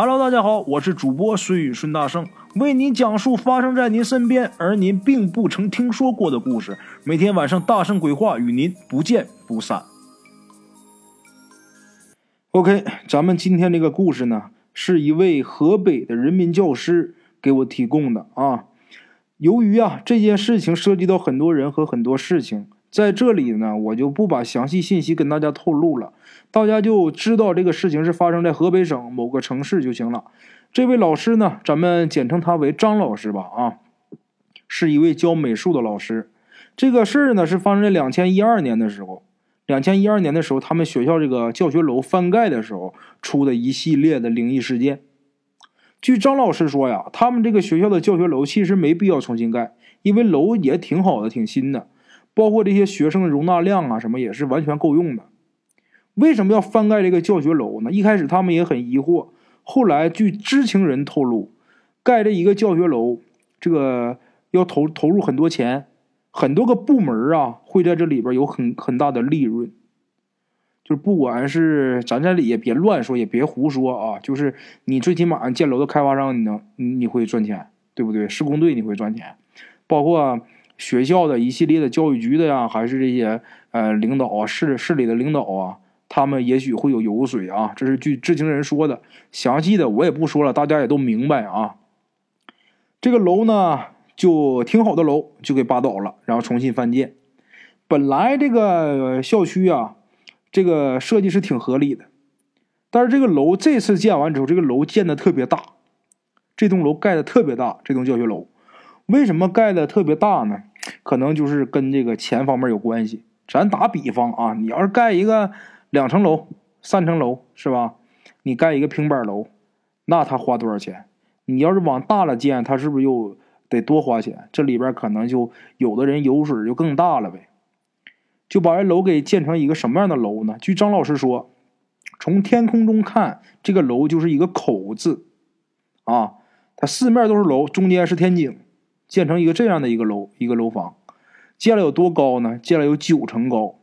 Hello，大家好，我是主播孙宇孙大圣，为您讲述发生在您身边而您并不曾听说过的故事。每天晚上大圣鬼话与您不见不散。OK，咱们今天这个故事呢，是一位河北的人民教师给我提供的啊。由于啊这件事情涉及到很多人和很多事情，在这里呢，我就不把详细信息跟大家透露了。大家就知道这个事情是发生在河北省某个城市就行了。这位老师呢，咱们简称他为张老师吧。啊，是一位教美术的老师。这个事儿呢，是发生在两千一二年的时候。两千一二年的时候，他们学校这个教学楼翻盖的时候出的一系列的灵异事件。据张老师说呀，他们这个学校的教学楼其实没必要重新盖，因为楼也挺好的，挺新的，包括这些学生的容纳量啊什么也是完全够用的。为什么要翻盖这个教学楼呢？一开始他们也很疑惑，后来据知情人透露，盖这一个教学楼，这个要投投入很多钱，很多个部门啊会在这里边有很很大的利润。就是不管是咱这里也别乱说，也别胡说啊，就是你最起码建楼的开发商你能你会赚钱，对不对？施工队你会赚钱，包括学校的一系列的教育局的呀，还是这些呃领导啊，市市里的领导啊。他们也许会有油水啊，这是据知情人说的。详细的我也不说了，大家也都明白啊。这个楼呢，就挺好的楼，就给扒倒了，然后重新翻建。本来这个校区啊，这个设计是挺合理的，但是这个楼这次建完之后，这个楼建的特别大，这栋楼盖的特别大，这栋教学楼为什么盖的特别大呢？可能就是跟这个钱方面有关系。咱打比方啊，你要是盖一个。两层楼、三层楼是吧？你盖一个平板楼，那他花多少钱？你要是往大了建，他是不是又得多花钱？这里边可能就有的人油水就更大了呗。就把这楼给建成一个什么样的楼呢？据张老师说，从天空中看，这个楼就是一个口字啊，它四面都是楼，中间是天井，建成一个这样的一个楼，一个楼房，建了有多高呢？建了有九层高。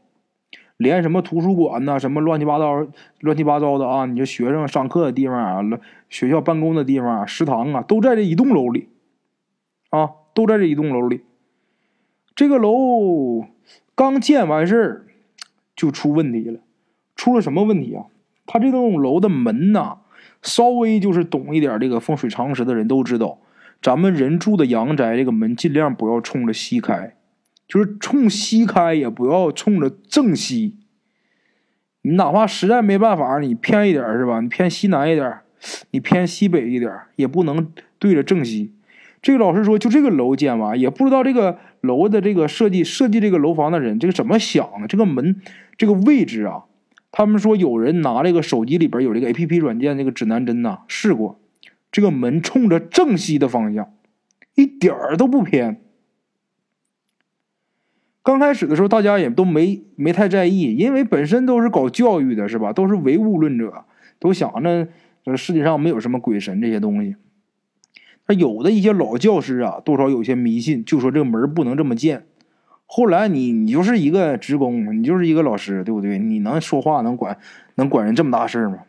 连什么图书馆呐，什么乱七八糟、乱七八糟的啊！你这学生上课的地方啊，学校办公的地方啊，食堂啊，都在这一栋楼里，啊，都在这一栋楼里。这个楼刚建完事儿就出问题了，出了什么问题啊？他这栋楼的门呐，稍微就是懂一点这个风水常识的人都知道，咱们人住的阳宅，这个门尽量不要冲着西开。就是冲西开，也不要冲着正西。你哪怕实在没办法，你偏一点是吧？你偏西南一点，你偏西北一点，也不能对着正西。这个老师说，就这个楼建完，也不知道这个楼的这个设计设计这个楼房的人这个怎么想的。这个门这个位置啊，他们说有人拿这个手机里边有这个 A P P 软件，那个指南针呐试过，这个门冲着正西的方向，一点儿都不偏。刚开始的时候，大家也都没没太在意，因为本身都是搞教育的，是吧？都是唯物论者，都想着这世界上没有什么鬼神这些东西。那有的一些老教师啊，多少有些迷信，就说这个门不能这么建。后来你你就是一个职工，你就是一个老师，对不对？你能说话，能管能管人这么大事吗？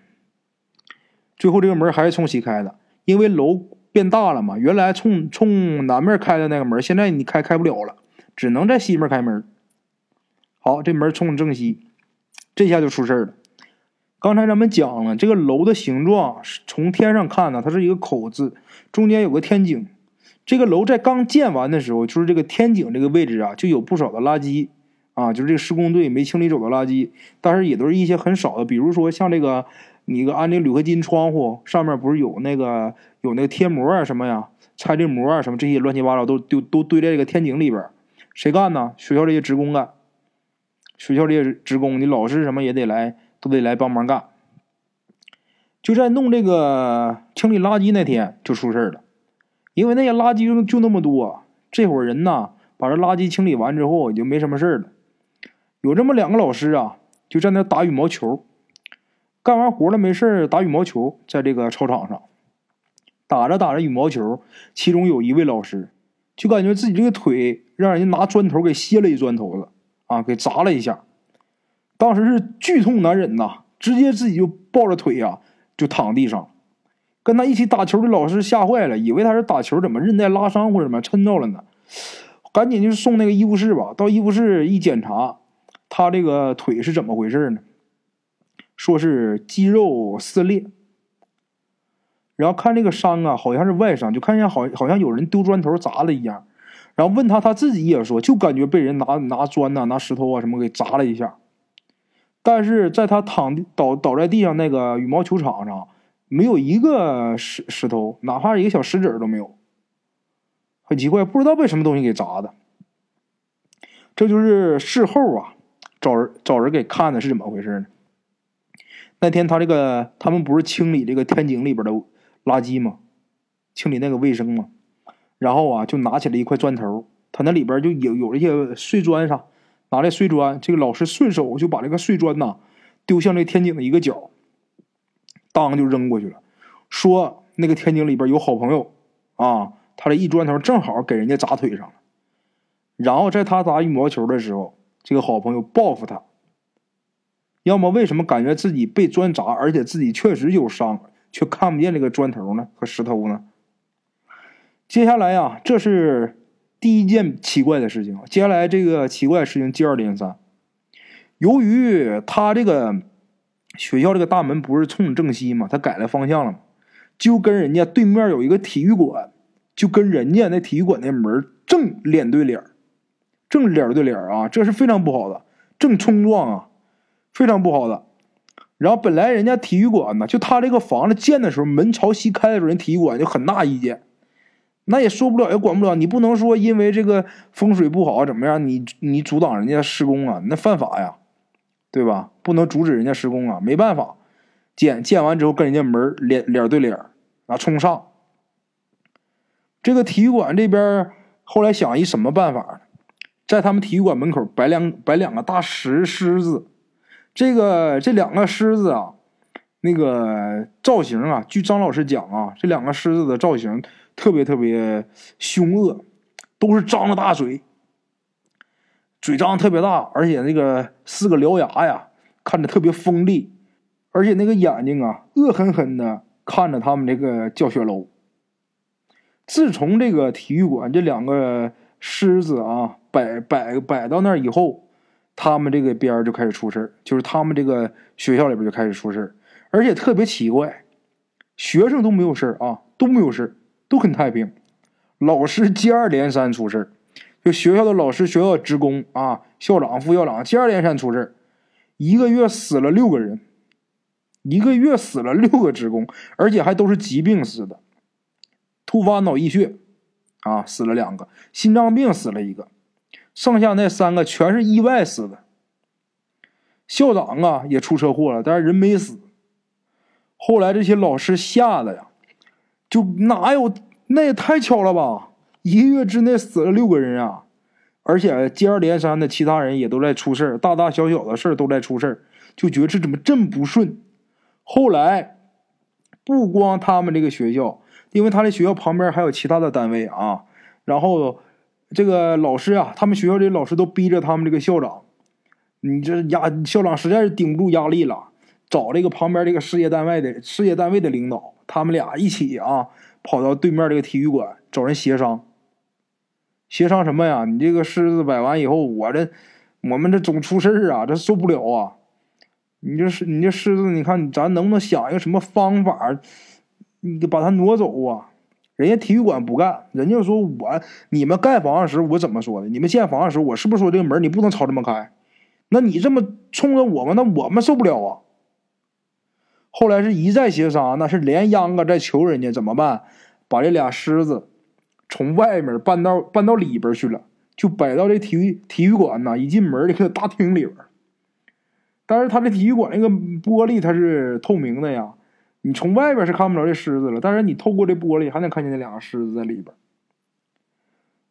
最后这个门还是从西开的，因为楼变大了嘛。原来冲冲南面开的那个门，现在你开开不了了。只能在西面开门。好，这门冲正西，这下就出事了。刚才咱们讲了，这个楼的形状是从天上看呢，它是一个口字，中间有个天井。这个楼在刚建完的时候，就是这个天井这个位置啊，就有不少的垃圾啊，就是这个施工队没清理走的垃圾。但是也都是一些很少的，比如说像这个，你个安那铝合金窗户上面不是有那个有那个贴膜啊什么呀，拆这膜啊什么这些乱七八糟都都都堆在这个天井里边。谁干呢？学校这些职工干。学校这些职工，你老师什么也得来，都得来帮忙干。就在弄这个清理垃圾那天就出事了，因为那些垃圾就就那么多，这伙人呢把这垃圾清理完之后也就没什么事了。有这么两个老师啊，就在那打羽毛球，干完活了没事打羽毛球，在这个操场上打着打着羽毛球，其中有一位老师。就感觉自己这个腿让人家拿砖头给歇了一砖头子，啊，给砸了一下，当时是剧痛难忍呐，直接自己就抱着腿呀就躺地上，跟他一起打球的老师吓坏了，以为他是打球怎么韧带拉伤或者怎么抻着了呢？赶紧就送那个医务室吧。到医务室一检查，他这个腿是怎么回事呢？说是肌肉撕裂。然后看这个伤啊，好像是外伤，就看见好好像有人丢砖头砸了一样。然后问他，他自己也说，就感觉被人拿拿砖呐、拿石头啊什么给砸了一下。但是在他躺倒倒在地上那个羽毛球场上，没有一个石石头，哪怕一个小石子都没有。很奇怪，不知道被什么东西给砸的。这就是事后啊，找人找人给看的是怎么回事呢？那天他这个他们不是清理这个天井里边的垃圾吗？清理那个卫生吗？然后啊，就拿起了一块砖头，他那里边就有有一些碎砖啥，拿来碎砖。这个老师顺手就把这个碎砖呐丢向这天井的一个角，当就扔过去了，说那个天井里边有好朋友啊。他这一砖头正好给人家砸腿上了，然后在他打羽毛球的时候，这个好朋友报复他。要么为什么感觉自己被砖砸，而且自己确实有伤，却看不见这个砖头呢和石头呢？接下来呀，这是第一件奇怪的事情。接下来这个奇怪的事情接二连三。由于他这个学校这个大门不是冲正西嘛，他改了方向了，就跟人家对面有一个体育馆。就跟人家那体育馆那门正脸对脸正脸对脸啊，这是非常不好的，正冲撞啊，非常不好的。然后本来人家体育馆呢，就他这个房子建的时候门朝西开的时候，人体育馆就很大意见，那也说不了也管不了，你不能说因为这个风水不好怎么样，你你阻挡人家施工啊，那犯法呀，对吧？不能阻止人家施工啊，没办法，建建完之后跟人家门脸脸对脸啊冲上。这个体育馆这边后来想一什么办法？在他们体育馆门口摆两摆两个大石狮子，这个这两个狮子啊，那个造型啊，据张老师讲啊，这两个狮子的造型特别特别凶恶，都是张着大嘴，嘴张特别大，而且那个四个獠牙呀，看着特别锋利，而且那个眼睛啊，恶狠狠的看着他们这个教学楼。自从这个体育馆这两个狮子啊摆摆摆到那儿以后，他们这个边就开始出事就是他们这个学校里边就开始出事而且特别奇怪，学生都没有事啊，都没有事都很太平，老师接二连三出事就学校的老师、学校职工啊、校长、副校长接二连三出事一个月死了六个人，一个月死了六个职工，而且还都是疾病死的。突发脑溢血，啊，死了两个；心脏病死了一个，剩下那三个全是意外死的。校长啊也出车祸了，但是人没死。后来这些老师吓得呀，就哪有那也太巧了吧？一个月之内死了六个人啊，而且接二连三的其他人也都在出事大大小小的事都在出事就觉得这怎么这么不顺。后来不光他们这个学校。因为他的学校旁边还有其他的单位啊，然后这个老师啊，他们学校的老师都逼着他们这个校长，你这压校长实在是顶不住压力了，找这个旁边这个事业单位的事业单位的领导，他们俩一起啊，跑到对面这个体育馆找人协商。协商什么呀？你这个狮子摆完以后，我这我们这总出事儿啊，这受不了啊！你这是你这狮子，你看咱能不能想一个什么方法？你把它挪走啊！人家体育馆不干，人家说我你们盖房的时候我怎么说的？你们建房的时候我是不是说这个门你不能朝这么开？那你这么冲着我们，那我们受不了啊！后来是一再协商，那是连秧歌再求人家怎么办？把这俩狮子从外面搬到搬到里边去了，就摆到这体育体育馆呐，一进门这个大厅里边。但是他这体育馆那个玻璃它是透明的呀。你从外边是看不着这狮子了，但是你透过这玻璃还能看见那两个狮子在里边。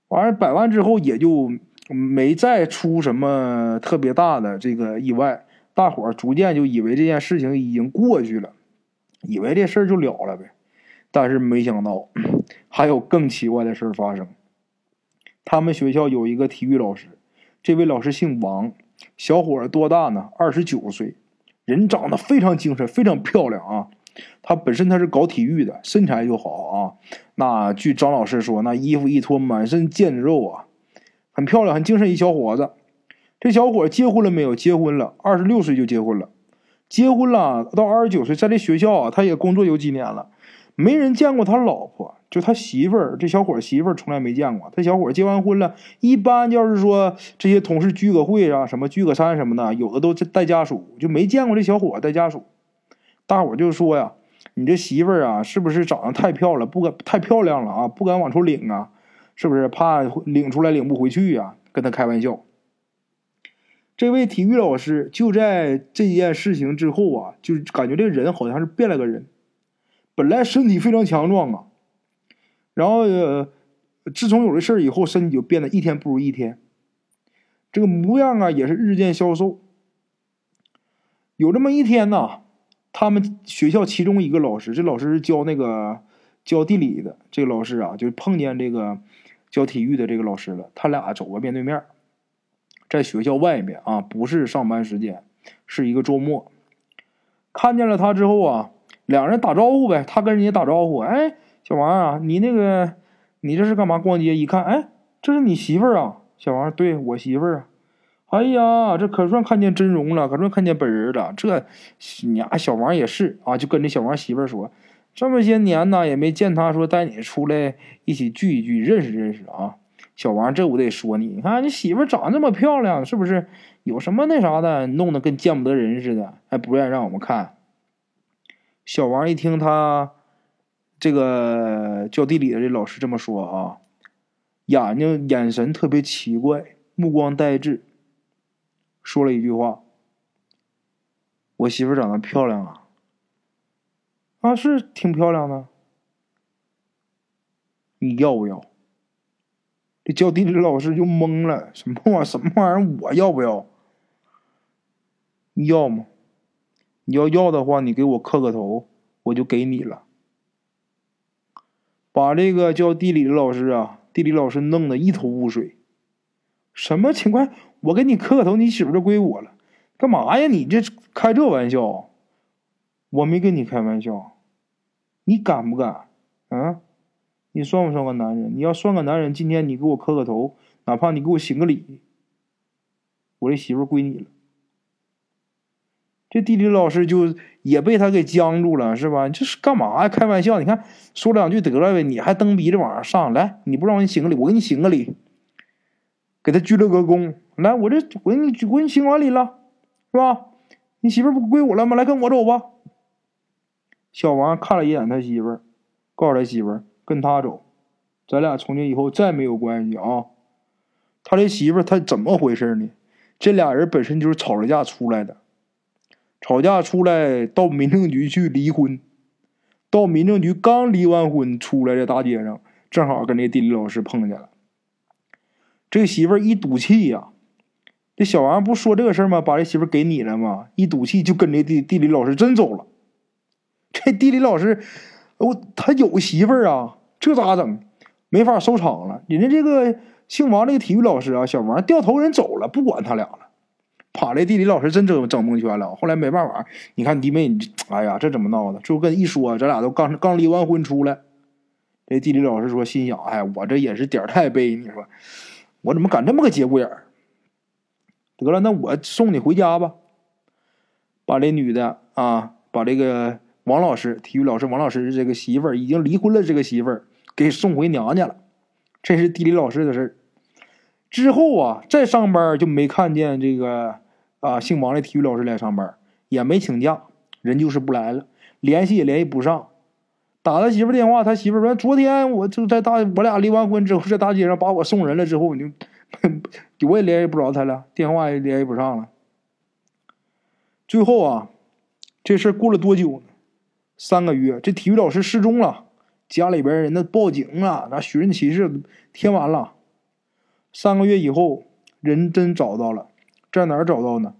完了摆完之后也就没再出什么特别大的这个意外，大伙儿逐渐就以为这件事情已经过去了，以为这事儿就了了呗。但是没想到还有更奇怪的事儿发生。他们学校有一个体育老师，这位老师姓王，小伙儿多大呢？二十九岁，人长得非常精神，非常漂亮啊。他本身他是搞体育的，身材就好啊。那据张老师说，那衣服一脱，满身腱子肉啊，很漂亮，很精神一小伙子。这小伙结婚了没有？结婚了，二十六岁就结婚了。结婚了，到二十九岁，在这学校啊，他也工作有几年了，没人见过他老婆，就他媳妇儿。这小伙媳妇儿从来没见过。他小伙结完婚了，一般要是说这些同事聚个会啊，什么聚个餐什么的，有的都带家属，就没见过这小伙带家属。大伙就说呀。你这媳妇儿啊，是不是长得太漂亮，不敢太漂亮了啊？不敢往出领啊，是不是怕领出来领不回去呀？跟他开玩笑。这位体育老师就在这件事情之后啊，就感觉这人好像是变了个人。本来身体非常强壮啊，然后呃自从有了事儿以后，身体就变得一天不如一天。这个模样啊，也是日渐消瘦。有这么一天呢。他们学校其中一个老师，这老师是教那个教地理的。这个老师啊，就碰见这个教体育的这个老师了。他俩走个面对面，在学校外面啊，不是上班时间，是一个周末。看见了他之后啊，两人打招呼呗。他跟人家打招呼：“哎，小王啊，你那个，你这是干嘛？逛街？一看，哎，这是你媳妇儿啊，小王，对我媳妇儿啊。”哎呀，这可算看见真容了，可算看见本人了。这，你啊，小王也是啊，就跟这小王媳妇儿说，这么些年呢，也没见他说带你出来一起聚一聚，认识认识啊。小王，这我得说你，你看你媳妇长这么漂亮，是不是有什么那啥的，弄得跟见不得人似的，还不愿意让我们看？小王一听他这个教地理的这老师这么说啊，眼睛眼神特别奇怪，目光呆滞。说了一句话：“我媳妇长得漂亮啊，啊是挺漂亮的。你要不要？”这教地理老师就懵了：“什么玩什么玩意儿？我要不要？要吗？你要要的话，你给我磕个头，我就给你了。”把这个教地理的老师啊，地理老师弄得一头雾水。什么情况？我给你磕个头，你媳妇就归我了？干嘛呀？你这开这玩笑？我没跟你开玩笑，你敢不敢？啊？你算不算个男人？你要算个男人，今天你给我磕个头，哪怕你给我行个礼，我这媳妇归你了。这地理老师就也被他给僵住了，是吧？这是干嘛呀？开玩笑？你看说两句得了呗，你还蹬鼻子往上上来？你不让你行个礼，我给你行个礼。给他鞠了个躬，来，我这我你我你行完礼了，是吧？你媳妇不归我了吗？来，跟我走吧。小王看了一眼他媳妇儿，告诉他媳妇儿跟他走，咱俩从今以后再没有关系啊。他这媳妇儿他怎么回事呢？这俩人本身就是吵着架出来的，吵架出来到民政局去离婚，到民政局刚离完婚出来，在大街上正好跟那地理老师碰见了。这媳妇儿一赌气呀，这小王不说这个事儿吗？把这媳妇儿给你了吗？一赌气就跟这地地理老师真走了。这地理老师，我他有媳妇儿啊，这咋整？没法收场了。人家这个姓王这个体育老师啊，小王掉头人走了，不管他俩了。把这地理老师真整整蒙圈了。后来没办法，你看弟妹，你哎呀，这怎么闹的？就跟一说，咱俩都刚刚离完婚出来。这地理老师说，心想，哎，我这也是点儿太背，你说。我怎么敢这么个节骨眼儿？得了，那我送你回家吧。把这女的啊，把这个王老师，体育老师王老师这个媳妇儿已经离婚了，这个媳妇儿给送回娘家了。这是地理老师的事儿。之后啊，再上班就没看见这个啊姓王的体育老师来上班，也没请假，人就是不来了，联系也联系不上。打他媳妇电话，他媳妇说：“昨天我就在大，我俩离完婚之后，在大街上把我送人了之后，你 就我也联系不着他了，电话也联系不上了。最后啊，这事过了多久呢？三个月，这体育老师失踪了，家里边人那报警了，那寻人启事填完了。三个月以后，人真找到了，在哪儿找到呢？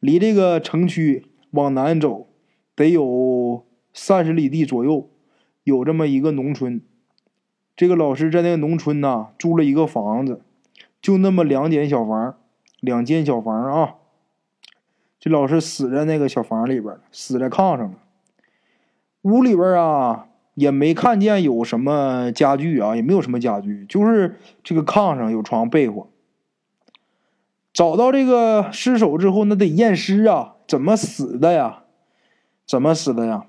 离这个城区往南走，得有三十里地左右。”有这么一个农村，这个老师在那个农村呐租了一个房子，就那么两间小房，两间小房啊。这老师死在那个小房里边死在炕上了。屋里边啊也没看见有什么家具啊，也没有什么家具，就是这个炕上有床被窝。找到这个尸首之后，那得验尸啊，怎么死的呀？怎么死的呀？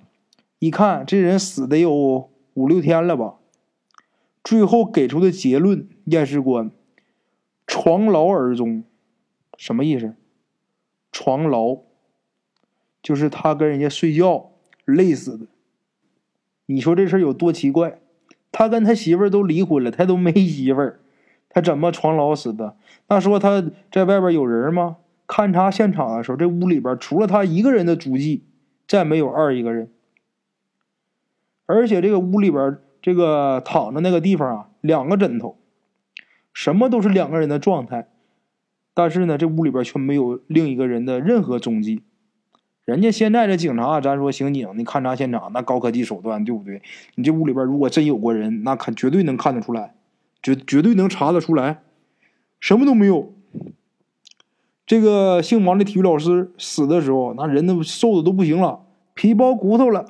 一看这人死的有五六天了吧？最后给出的结论，验尸官床劳而终，什么意思？床劳就是他跟人家睡觉累死的。你说这事有多奇怪？他跟他媳妇儿都离婚了，他都没媳妇儿。他怎么床牢死的？那说他在外边有人吗？勘察现场的时候，这屋里边除了他一个人的足迹，再没有二一个人。而且这个屋里边这个躺着那个地方啊，两个枕头，什么都是两个人的状态。但是呢，这屋里边却没有另一个人的任何踪迹。人家现在的警察，咱说刑警，你勘察现场那高科技手段，对不对？你这屋里边如果真有过人，那肯绝对能看得出来。绝绝对能查得出来，什么都没有。这个姓王的体育老师死的时候，那人都瘦的都不行了，皮包骨头了。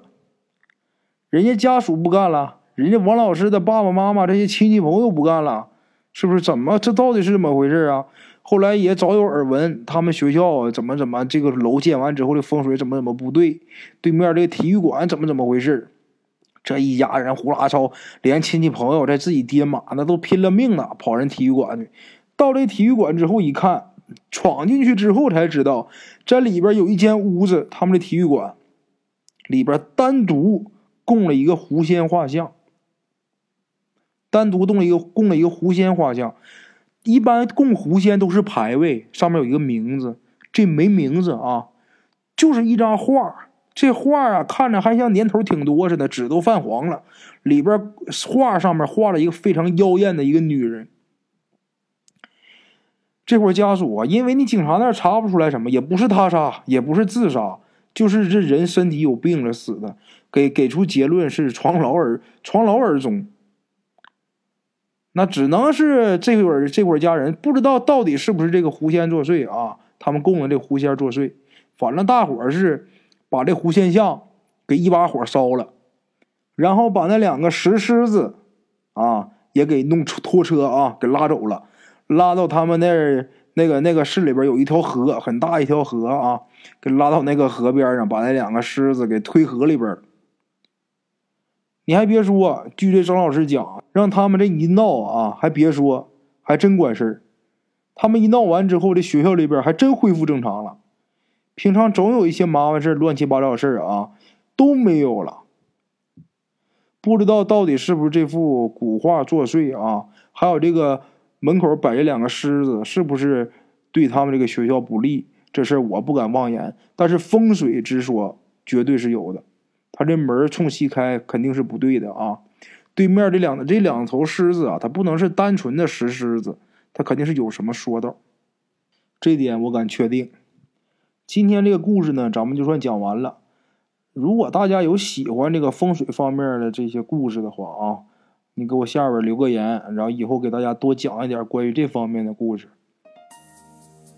人家家属不干了，人家王老师的爸爸妈妈这些亲戚朋友不干了，是不是？怎么这到底是怎么回事啊？后来也早有耳闻，他们学校怎么怎么这个楼建完之后的风水怎么怎么不对，对面这个体育馆怎么怎么回事？这一家人呼啦超，连亲戚朋友在自己爹妈那都拼了命了，跑人体育馆去。到这体育馆之后一看，闯进去之后才知道，这里边有一间屋子，他们的体育馆里边单独供了一个狐仙画像，单独供了一个供了一个狐仙画像。一般供狐仙都是牌位，上面有一个名字，这没名字啊，就是一张画。这画啊，看着还像年头挺多似的，纸都泛黄了。里边画上面画了一个非常妖艳的一个女人。这会儿家属啊，因为你警察那查不出来什么，也不是他杀，也不是自杀，就是这人身体有病了死的，给给出结论是床牢而床牢而终。那只能是这会儿这会儿家人不知道到底是不是这个狐仙作祟啊？他们供了这狐仙作祟，反正大伙儿是。把这狐仙像给一把火烧了，然后把那两个石狮子啊也给弄拖车啊给拉走了，拉到他们那儿那个那个市里边有一条河，很大一条河啊，给拉到那个河边上，把那两个狮子给推河里边。你还别说，据这张老师讲，让他们这一闹啊，还别说，还真管事儿。他们一闹完之后，这学校里边还真恢复正常了。平常总有一些麻烦事乱七八糟的事啊，都没有了。不知道到底是不是这幅古画作祟啊？还有这个门口摆着两个狮子，是不是对他们这个学校不利？这事儿我不敢妄言，但是风水之说绝对是有的。他这门冲西开，肯定是不对的啊。对面这两这两头狮子啊，它不能是单纯的石狮子，它肯定是有什么说道。这点我敢确定。今天这个故事呢，咱们就算讲完了。如果大家有喜欢这个风水方面的这些故事的话啊，你给我下边留个言，然后以后给大家多讲一点关于这方面的故事。